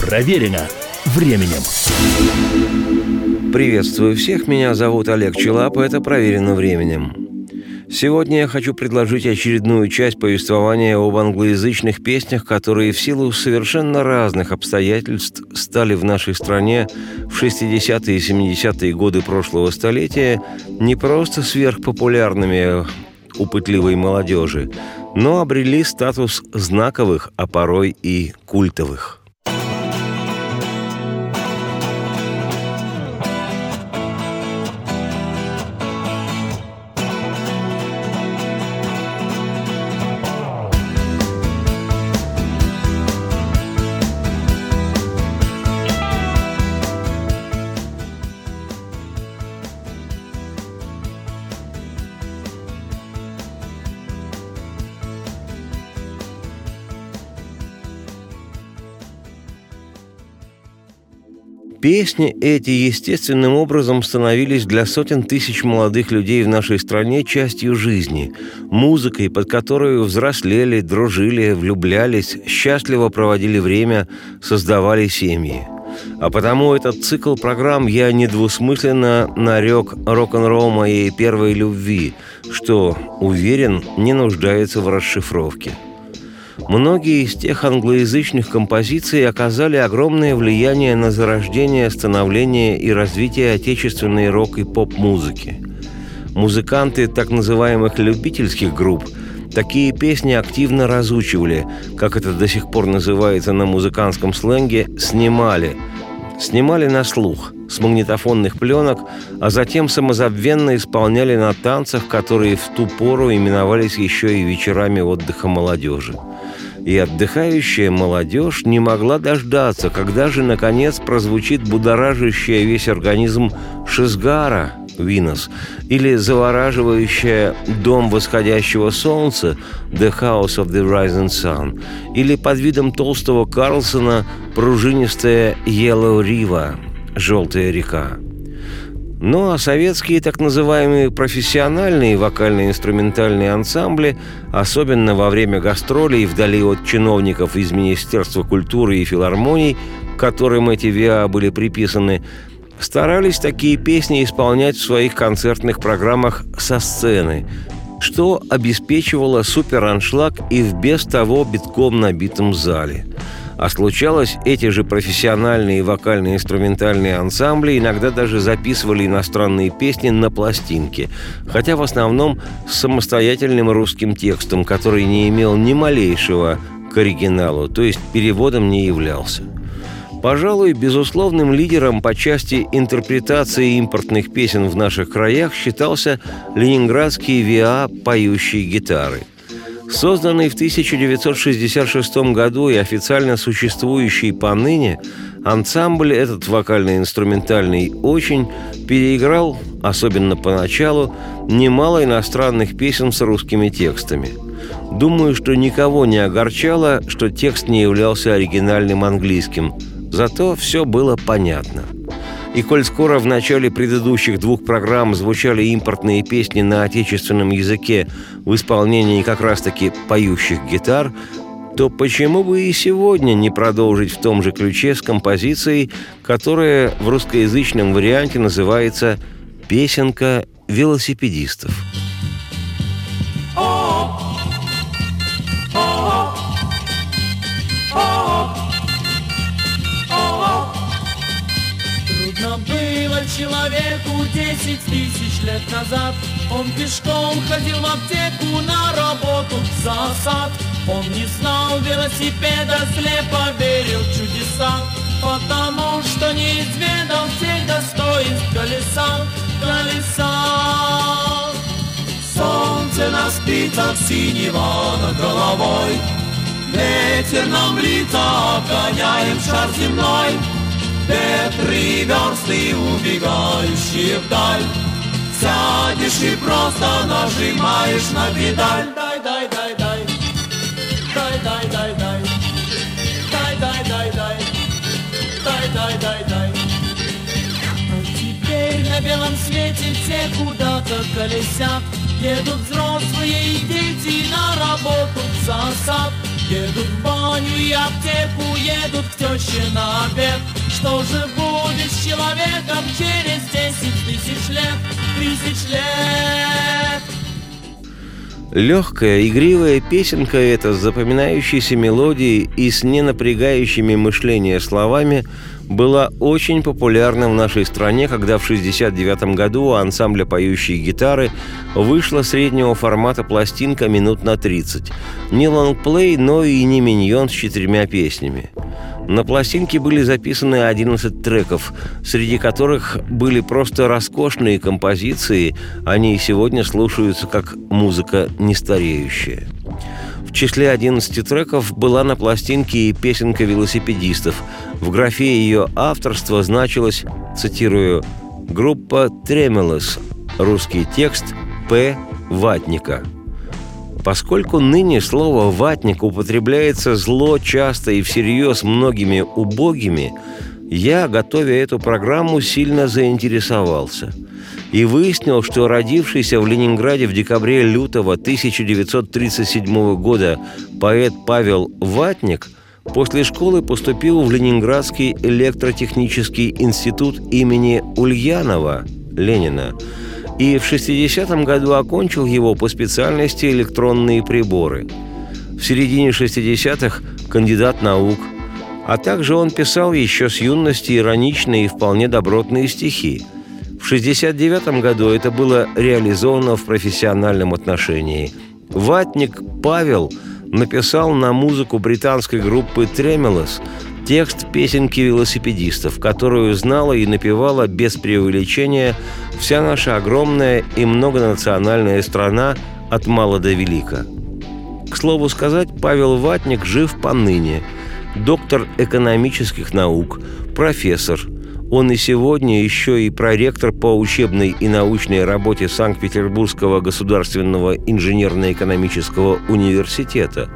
Проверено временем. Приветствую всех, меня зовут Олег Челап, это «Проверено временем». Сегодня я хочу предложить очередную часть повествования об англоязычных песнях, которые в силу совершенно разных обстоятельств стали в нашей стране в 60-е и 70-е годы прошлого столетия не просто сверхпопулярными у пытливой молодежи, но обрели статус знаковых, а порой и культовых. Песни эти естественным образом становились для сотен тысяч молодых людей в нашей стране частью жизни, музыкой, под которую взрослели, дружили, влюблялись, счастливо проводили время, создавали семьи. А потому этот цикл программ я недвусмысленно нарек рок-н-ролл моей первой любви, что, уверен, не нуждается в расшифровке – Многие из тех англоязычных композиций оказали огромное влияние на зарождение, становление и развитие отечественной рок- и поп-музыки. Музыканты так называемых любительских групп такие песни активно разучивали, как это до сих пор называется на музыкантском сленге, снимали. Снимали на слух, с магнитофонных пленок, а затем самозабвенно исполняли на танцах, которые в ту пору именовались еще и вечерами отдыха молодежи и отдыхающая молодежь не могла дождаться, когда же, наконец, прозвучит будоражащая весь организм Шизгара, Винос, или завораживающая «Дом восходящего солнца» «The House of the Rising Sun», или под видом толстого Карлсона пружинистая «Yellow River» «Желтая река». Ну а советские так называемые профессиональные вокально-инструментальные ансамбли, особенно во время гастролей вдали от чиновников из Министерства культуры и филармоний, которым эти ВИА были приписаны, старались такие песни исполнять в своих концертных программах со сцены, что обеспечивало супераншлаг и в без того битком набитом зале – а случалось, эти же профессиональные вокально-инструментальные ансамбли иногда даже записывали иностранные песни на пластинке, хотя в основном с самостоятельным русским текстом, который не имел ни малейшего к оригиналу, то есть переводом не являлся. Пожалуй, безусловным лидером по части интерпретации импортных песен в наших краях считался ленинградский ВИА «Поющие гитары». Созданный в 1966 году и официально существующий поныне, ансамбль этот вокально-инструментальный очень переиграл, особенно поначалу, немало иностранных песен с русскими текстами. Думаю, что никого не огорчало, что текст не являлся оригинальным английским, зато все было понятно – и коль скоро в начале предыдущих двух программ звучали импортные песни на отечественном языке в исполнении как раз-таки поющих гитар, то почему бы и сегодня не продолжить в том же ключе с композицией, которая в русскоязычном варианте называется «Песенка велосипедистов». Человеку десять тысяч лет назад. Он пешком ходил в аптеку на работу в засад Он не знал велосипеда, слепо верил в чудеса. Потому что не изведал всех достоинств колеса, колеса. Солнце на спицах синего над головой. Ветер нам лица, обгоняем шар земной Две, три версты, убегающие вдаль. Сядешь и просто нажимаешь на педаль. Дай, дай, дай, дай. Дай, дай, дай, дай. Дай, дай, дай, дай. Дай, дай, дай, дай. А теперь на белом свете все куда-то колесят. Едут взрослые и дети на работу в засад Едут в баню и аптеку, едут к теще на обед. Что же будет с человеком через десять тысяч лет, тысяч лет? Легкая, игривая песенка эта с запоминающейся мелодией и с ненапрягающими мышление словами была очень популярна в нашей стране, когда в 1969 году у ансамбля «Поющие гитары» вышла среднего формата пластинка минут на 30. Не лонгплей, но и не миньон с четырьмя песнями. На пластинке были записаны 11 треков, среди которых были просто роскошные композиции, они и сегодня слушаются как музыка нестареющая. В числе 11 треков была на пластинке и песенка велосипедистов. В графе ее авторства значилось, цитирую, «Группа Тремелос», русский текст «П. Ватника». Поскольку ныне слово «ватник» употребляется зло часто и всерьез многими убогими, я, готовя эту программу, сильно заинтересовался – и выяснил, что родившийся в Ленинграде в декабре лютого 1937 года поэт Павел Ватник после школы поступил в Ленинградский электротехнический институт имени Ульянова Ленина и в 60-м году окончил его по специальности электронные приборы. В середине 60-х кандидат наук, а также он писал еще с юности ироничные и вполне добротные стихи – в 1969 году это было реализовано в профессиональном отношении. Ватник Павел написал на музыку британской группы «Тремелос» текст песенки велосипедистов, которую знала и напевала без преувеличения вся наша огромная и многонациональная страна от мала до велика. К слову сказать, Павел Ватник жив поныне. Доктор экономических наук, профессор – он и сегодня еще и проректор по учебной и научной работе Санкт-Петербургского государственного инженерно-экономического университета.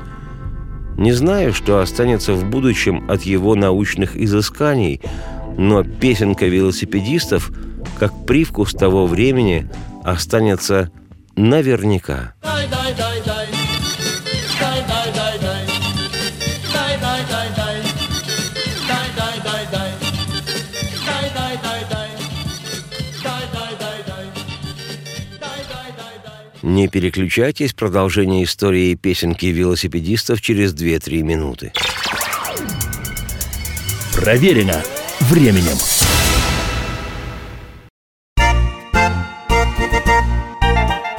Не знаю, что останется в будущем от его научных изысканий, но песенка велосипедистов, как привкус того времени, останется наверняка. Не переключайтесь, продолжение истории песенки велосипедистов через 2-3 минуты. Проверено временем.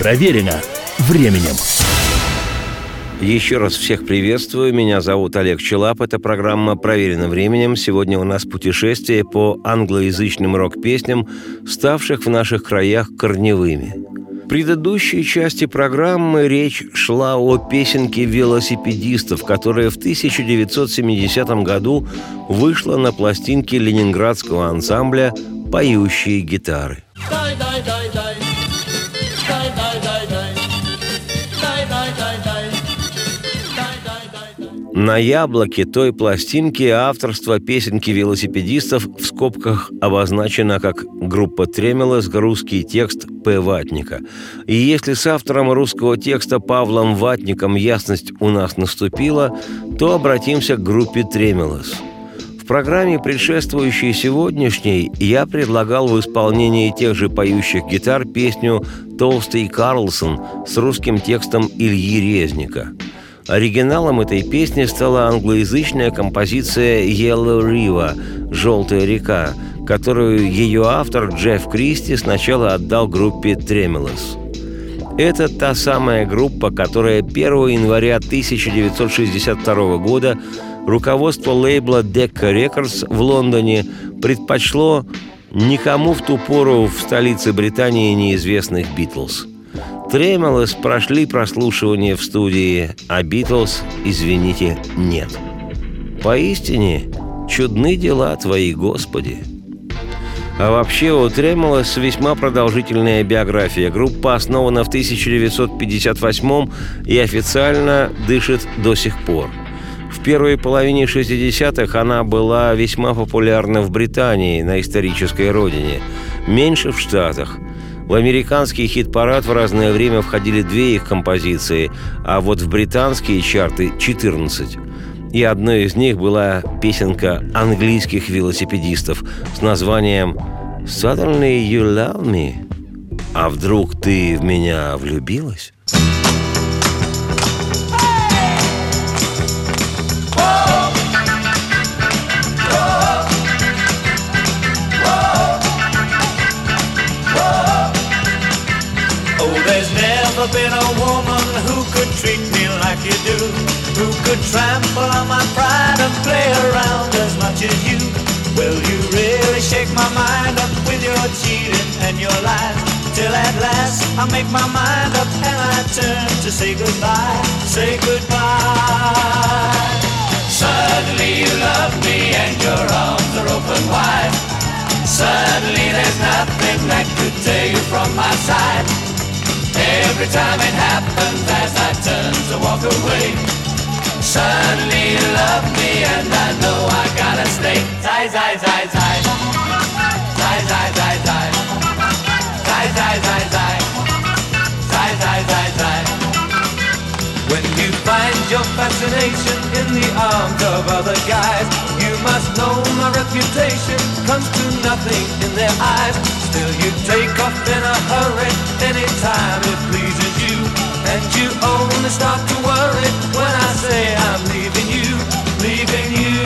Проверено временем. Еще раз всех приветствую. Меня зовут Олег Челап. Это программа «Проверено временем». Сегодня у нас путешествие по англоязычным рок-песням, ставших в наших краях корневыми. В предыдущей части программы речь шла о песенке велосипедистов, которая в 1970 году вышла на пластинке ленинградского ансамбля «Поющие гитары». Дай, дай, дай, На яблоке той пластинки авторство песенки велосипедистов в скобках обозначено как группа Тремелос, русский текст П. Ватника. И если с автором русского текста Павлом Ватником ясность у нас наступила, то обратимся к группе Тремелос. В программе, предшествующей сегодняшней, я предлагал в исполнении тех же поющих гитар песню «Толстый Карлсон» с русским текстом Ильи Резника – Оригиналом этой песни стала англоязычная композиция «Yellow River» – «Желтая река», которую ее автор Джефф Кристи сначала отдал группе «Тремелос». Это та самая группа, которая 1 января 1962 года руководство лейбла Decca Records в Лондоне предпочло никому в ту пору в столице Британии неизвестных «Битлз». Тремелос прошли прослушивание в студии, а Битлз, извините, нет. Поистине, чудны дела твои, Господи. А вообще у Тремолос весьма продолжительная биография. Группа основана в 1958 и официально дышит до сих пор. В первой половине 60-х она была весьма популярна в Британии, на исторической родине, меньше в Штатах – в американский хит-парад в разное время входили две их композиции, а вот в британские чарты – 14. И одной из них была песенка английских велосипедистов с названием «Suddenly you love me». А вдруг ты в меня влюбилась? Oh, never been a woman who could treat me like you do. Who could trample on my pride and play around as much as you. Will you really shake my mind up with your cheating and your lies? Till at last I make my mind up and I turn to say goodbye, say goodbye. Suddenly you love me and your arms are open wide. Suddenly there's nothing that could tear you from my side. Every time it happens as I turn to walk away Suddenly you love me and I know I gotta stay. Zai, zai, zai, zai. Zai, zai, zai, zai. Zai, zai, zai, zai. Zai, zai, zai, zai. When you find your fascination in the arms of other guys You must know my reputation comes to nothing in their eyes. Still you take off in a hurry start to worry when I say I'm leaving you, leaving you.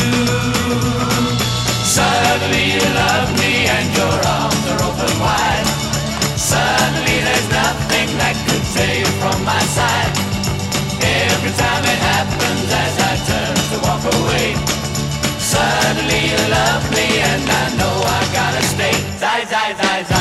Suddenly you love me and your arms are open wide. Suddenly there's nothing that could tear you from my side. Every time it happens as I turn to walk away. Suddenly you love me and I know I gotta stay. Zai, zai, zai time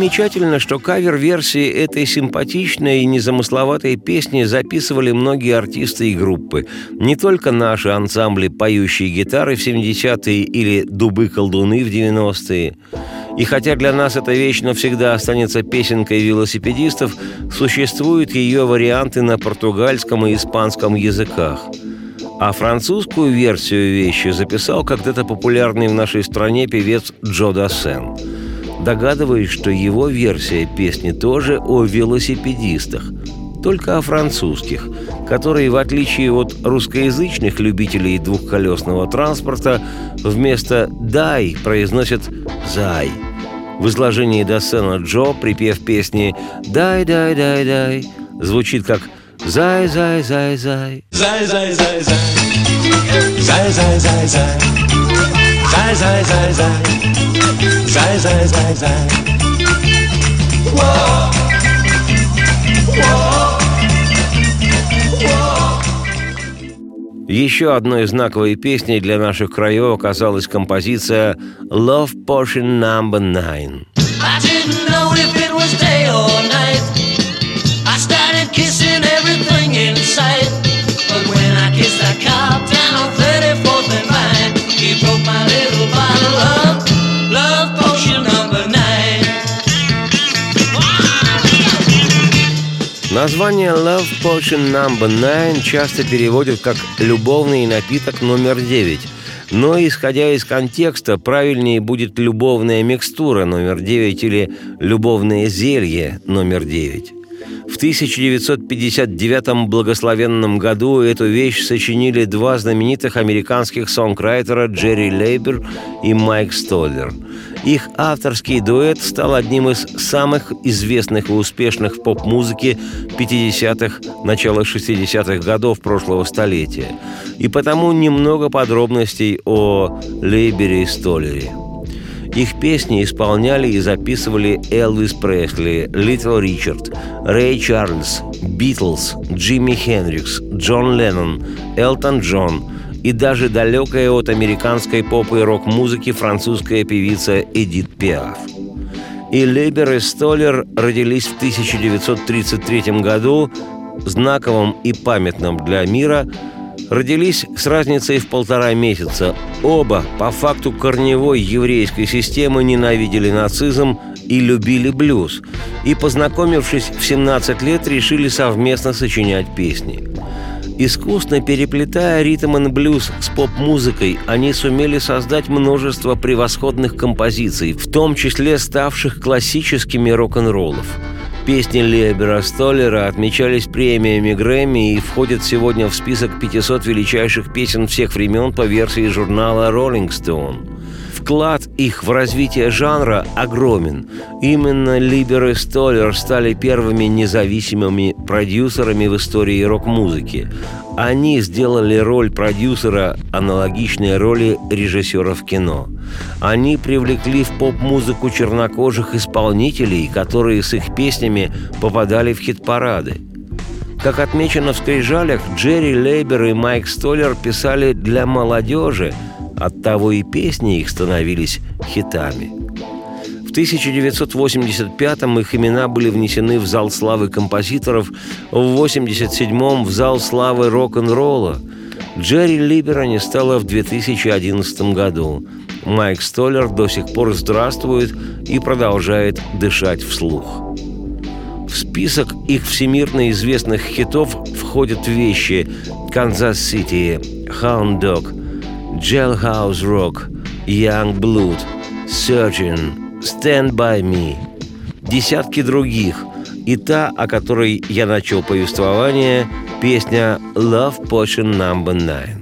Примечательно, что кавер-версии этой симпатичной и незамысловатой песни записывали многие артисты и группы. Не только наши ансамбли «Поющие гитары» в 70-е или «Дубы-колдуны» в 90-е. И хотя для нас эта вещь навсегда останется песенкой велосипедистов, существуют ее варианты на португальском и испанском языках. А французскую версию вещи записал когда-то популярный в нашей стране певец Джо Дассен – догадываясь, что его версия песни тоже о велосипедистах, только о французских, которые, в отличие от русскоязычных любителей двухколесного транспорта, вместо «дай» произносят «зай». В изложении Дассена Джо припев песни «Дай, дай, дай, дай» звучит как «Зай, зай, зай, зай». Зай, зай, зай, зай. Зай, зай, зай, зай. Зай, зай, зай, зай. Зай, зай, зай, зай. Еще одной знаковой песней для наших краев оказалась композиция «Love Potion Number Nine». I didn't know if it was day or night. I started kissing everything in sight. But when I kissed that cop down on 34th and Vine, Название Love Potion Number 9 часто переводят как «любовный напиток номер 9», но, исходя из контекста, правильнее будет «любовная микстура номер 9» или «любовное зелье номер 9». В 1959 благословенном году эту вещь сочинили два знаменитых американских сонграйтера Джерри Лейбер и Майк Столлер. Их авторский дуэт стал одним из самых известных и успешных в поп-музыке 50-х, начала 60-х годов прошлого столетия. И потому немного подробностей о Лейбере и Столлере. Их песни исполняли и записывали Элвис Пресли, Литл Ричард, Рэй Чарльз, Битлз, Джимми Хендрикс, Джон Леннон, Элтон Джон и даже далекая от американской поп и рок-музыки французская певица Эдит Пиаф. И Лейбер и Столлер родились в 1933 году, знаковым и памятным для мира – родились с разницей в полтора месяца. Оба по факту корневой еврейской системы ненавидели нацизм и любили блюз. И, познакомившись в 17 лет, решили совместно сочинять песни. Искусно переплетая ритм и блюз с поп-музыкой, они сумели создать множество превосходных композиций, в том числе ставших классическими рок-н-роллов – Песни Лебера Столлера отмечались премиями Грэмми и входят сегодня в список 500 величайших песен всех времен по версии журнала Rolling Stone. Вклад их в развитие жанра огромен. Именно Либер и Столлер стали первыми независимыми продюсерами в истории рок-музыки. Они сделали роль продюсера аналогичной роли режиссера в кино. Они привлекли в поп-музыку чернокожих исполнителей, которые с их песнями попадали в хит-парады. Как отмечено в «Скрижалях», Джерри Лейбер и Майк Столлер писали для молодежи, оттого и песни их становились хитами. В 1985-м их имена были внесены в зал славы композиторов, в 1987-м в зал славы рок-н-ролла. Джерри Либера не стало в 2011 году. Майк Столлер до сих пор здравствует и продолжает дышать вслух. В список их всемирно известных хитов входят вещи «Канзас-Сити», «Hound Dog», «Jailhouse Rock», «Young Blood», «Surgeon», «Stand By Me», десятки других, и та, о которой я начал повествование, песня «Love Potion No. 9».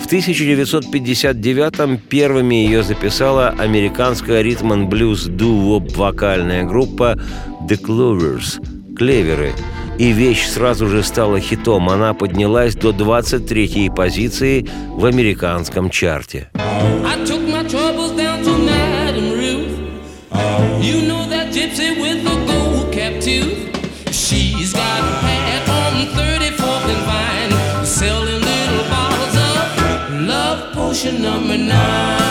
В 1959-м первыми ее записала американская ритм-н-блюз ду-воп вокальная группа The Clovers – «Клеверы», и вещь сразу же стала хитом. Она поднялась до 23-й позиции в американском чарте. You know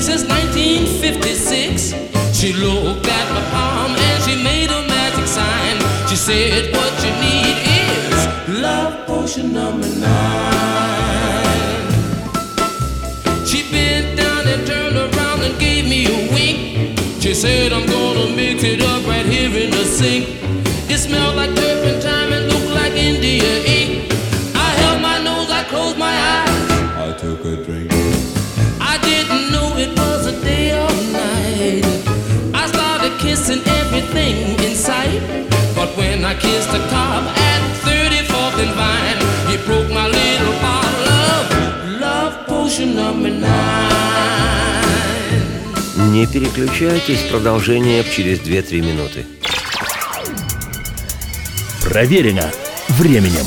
since 1956. She looked at my palm and she made a magic sign. She said, What you need is love potion number nine. She bent down and turned around and gave me a wink. She said, I'm gonna mix it up right here in the sink. It smelled like turpentine and looked like India ink. I held my nose, I closed my eyes. I took a drink. I kissed the top at 34th and Vine, it broke my little bottle of love potion number nine. Не переключайтесь, продолжение через 2-3 минуты. Проверено временем.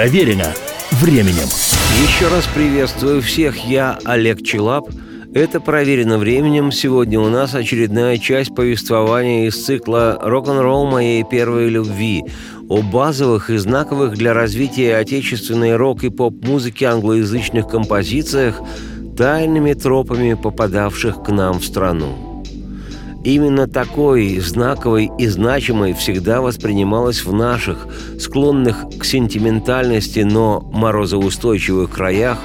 Проверено временем. Еще раз приветствую всех. Я Олег Челап. Это «Проверено временем». Сегодня у нас очередная часть повествования из цикла «Рок-н-ролл моей первой любви» о базовых и знаковых для развития отечественной рок- и поп-музыки англоязычных композициях, тайными тропами попадавших к нам в страну. Именно такой знаковой и значимой всегда воспринималась в наших, склонных к сентиментальности, но морозоустойчивых краях,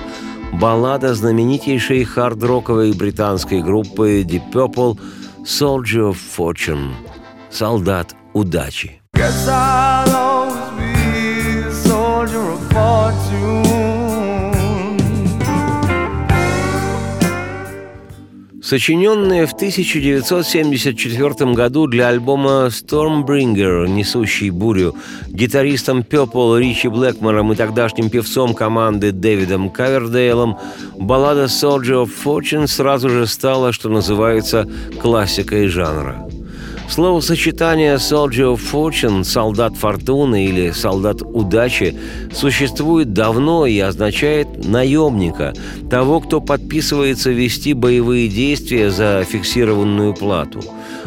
баллада знаменитейшей хард-роковой британской группы Deep Purple «Soldier of Fortune» – «Солдат удачи». Guess I'll always be a soldier of fortune. Сочиненная в 1974 году для альбома Stormbringer «Несущий бурю» гитаристом Purple Ричи Блэкмором и тогдашним певцом команды Дэвидом Кавердейлом, баллада «Soldier of Fortune» сразу же стала, что называется, классикой жанра. Словосочетание «Soldier of Fortune» – «солдат фортуны» или «солдат удачи» существует давно и означает «наемника», того, кто подписывается вести боевые действия за фиксированную плату.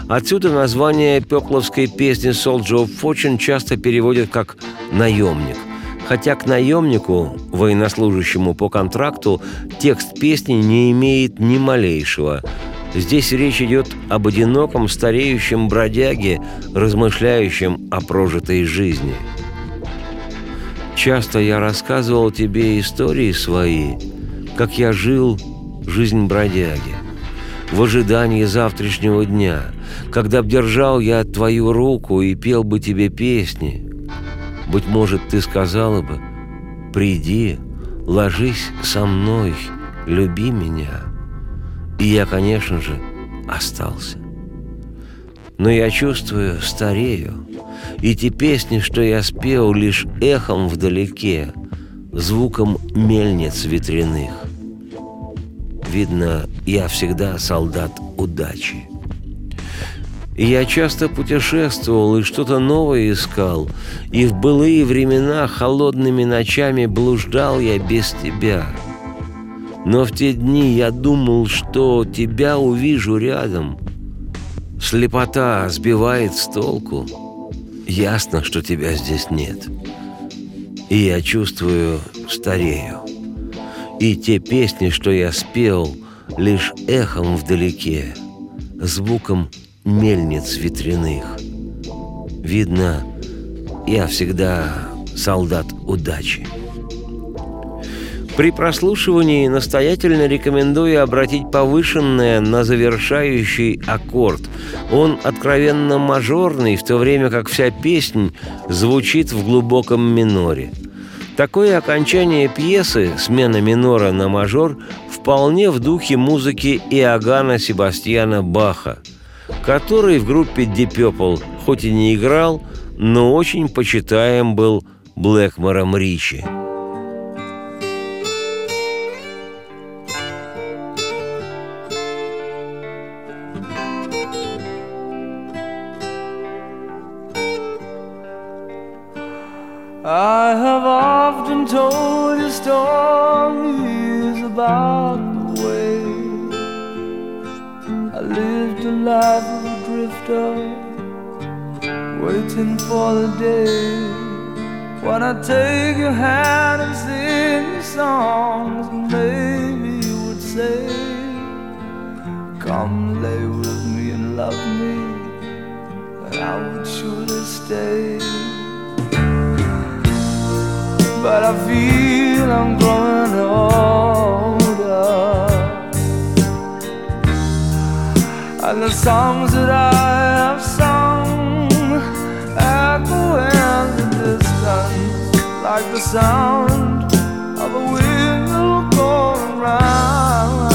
Отсюда название пепловской песни «Soldier of Fortune» часто переводят как «наемник». Хотя к наемнику, военнослужащему по контракту, текст песни не имеет ни малейшего – Здесь речь идет об одиноком стареющем бродяге, размышляющем о прожитой жизни. Часто я рассказывал тебе истории свои, как я жил жизнь бродяги, в ожидании завтрашнего дня, когда б держал я твою руку и пел бы тебе песни. Быть может, ты сказала бы, приди, ложись со мной, люби меня». И я, конечно же, остался. Но я чувствую, старею, и те песни, что я спел, лишь эхом вдалеке, звуком мельниц ветряных. Видно, я всегда солдат удачи. И я часто путешествовал и что-то новое искал, и в былые времена холодными ночами блуждал я без тебя — но в те дни я думал, что тебя увижу рядом. Слепота сбивает с толку. Ясно, что тебя здесь нет. И я чувствую, старею. И те песни, что я спел, лишь эхом вдалеке, звуком мельниц ветряных. Видно, я всегда солдат удачи. При прослушивании настоятельно рекомендую обратить повышенное на завершающий аккорд. Он откровенно мажорный, в то время как вся песнь звучит в глубоком миноре. Такое окончание пьесы, смена минора на мажор, вполне в духе музыки Иоганна Себастьяна Баха, который в группе Deep Purple хоть и не играл, но очень почитаем был Блэкмором Ричи. Drifter, waiting for the day when I take your hand and sing you songs, and maybe you would say, Come lay with me and love me, and I would surely stay but I feel I'm growing older. And the songs that I have sung echo in the distance like the sound of a wheel going round.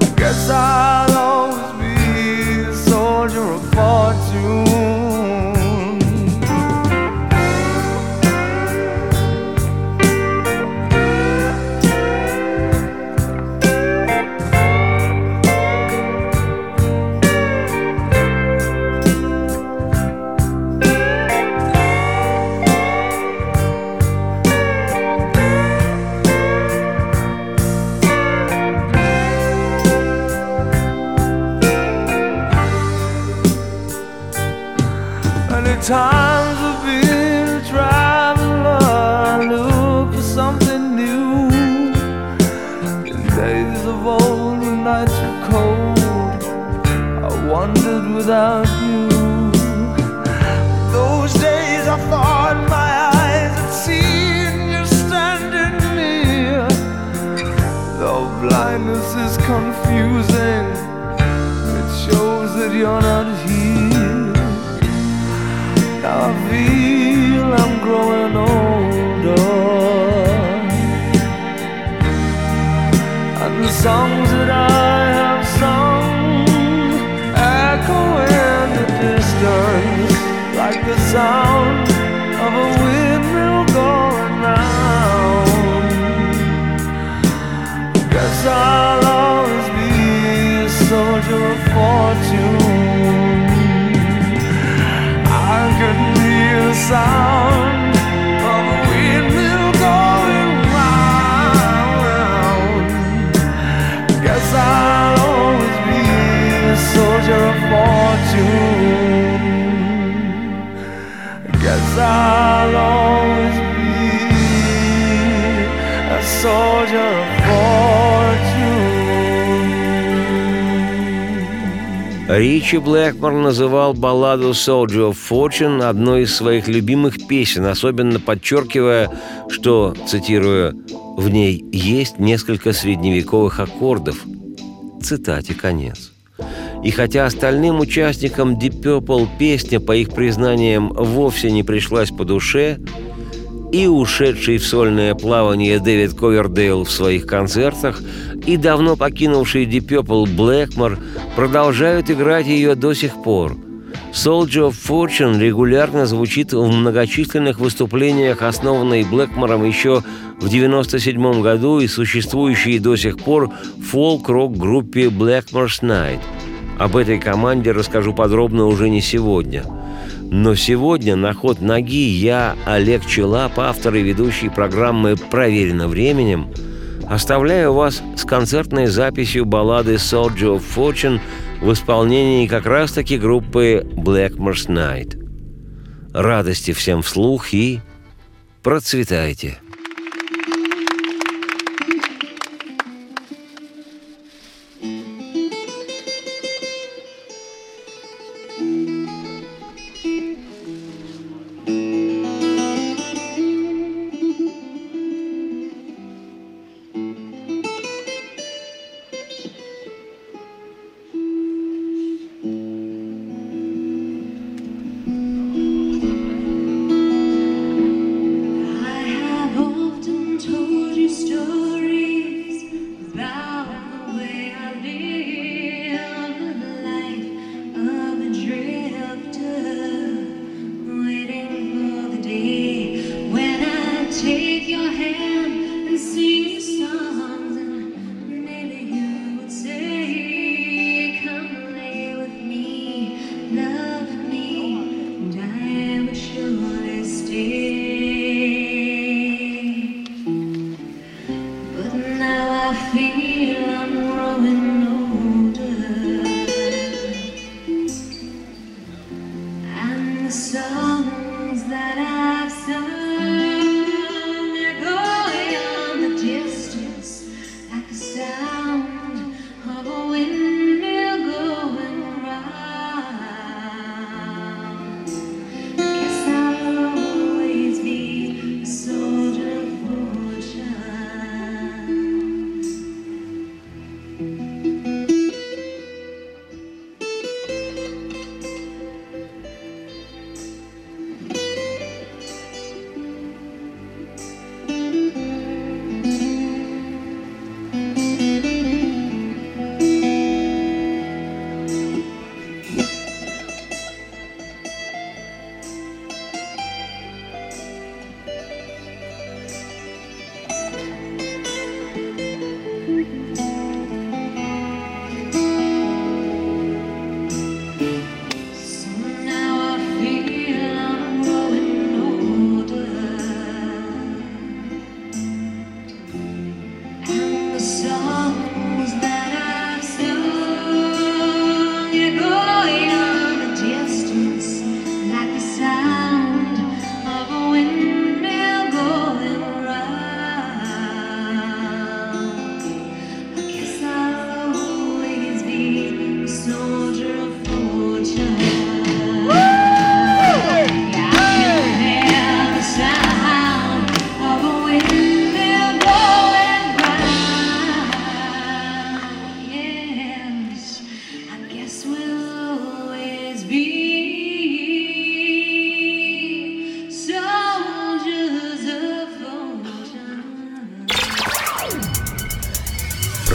I guess I'll Ричи Блэкмор называл балладу «Soldier of Fortune» одной из своих любимых песен, особенно подчеркивая, что, цитирую, «в ней есть несколько средневековых аккордов». Цитате конец. И хотя остальным участникам Deep Purple песня, по их признаниям, вовсе не пришлась по душе, и ушедший в сольное плавание Дэвид Ковердейл в своих концертах, и давно покинувший Deep Purple Блэкмор продолжают играть ее до сих пор. Soldier of Fortune регулярно звучит в многочисленных выступлениях, основанной Блэкмором еще в 1997 году и существующей до сих пор фолк-рок-группе Blackmore's Night. Об этой команде расскажу подробно уже не сегодня. Но сегодня на ход ноги я, Олег Челап, автор и ведущий программы «Проверено временем», оставляю вас с концертной записью баллады «Soldier of Fortune» в исполнении как раз-таки группы Blackmore's Night. Радости всем вслух и процветайте!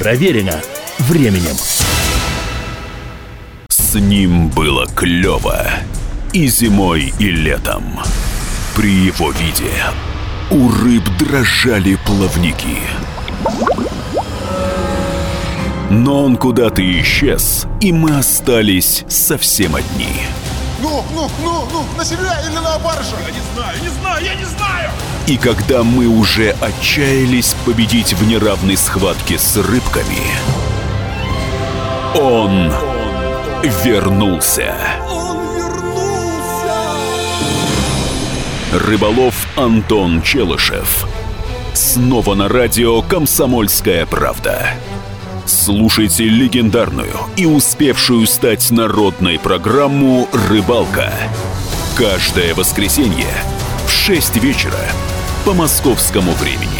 Проверено временем. С ним было клево и зимой, и летом. При его виде у рыб дрожали плавники. Но он куда-то исчез, и мы остались совсем одни. Ну, ну, ну, ну, на себя или на баржа? Я не знаю, не знаю, я не знаю! И когда мы уже отчаялись победить в неравной схватке с рыбками, он вернулся. Рыболов Антон Челышев. Снова на радио «Комсомольская правда». Слушайте легендарную и успевшую стать народной программу «Рыбалка». Каждое воскресенье в 6 вечера по московскому времени.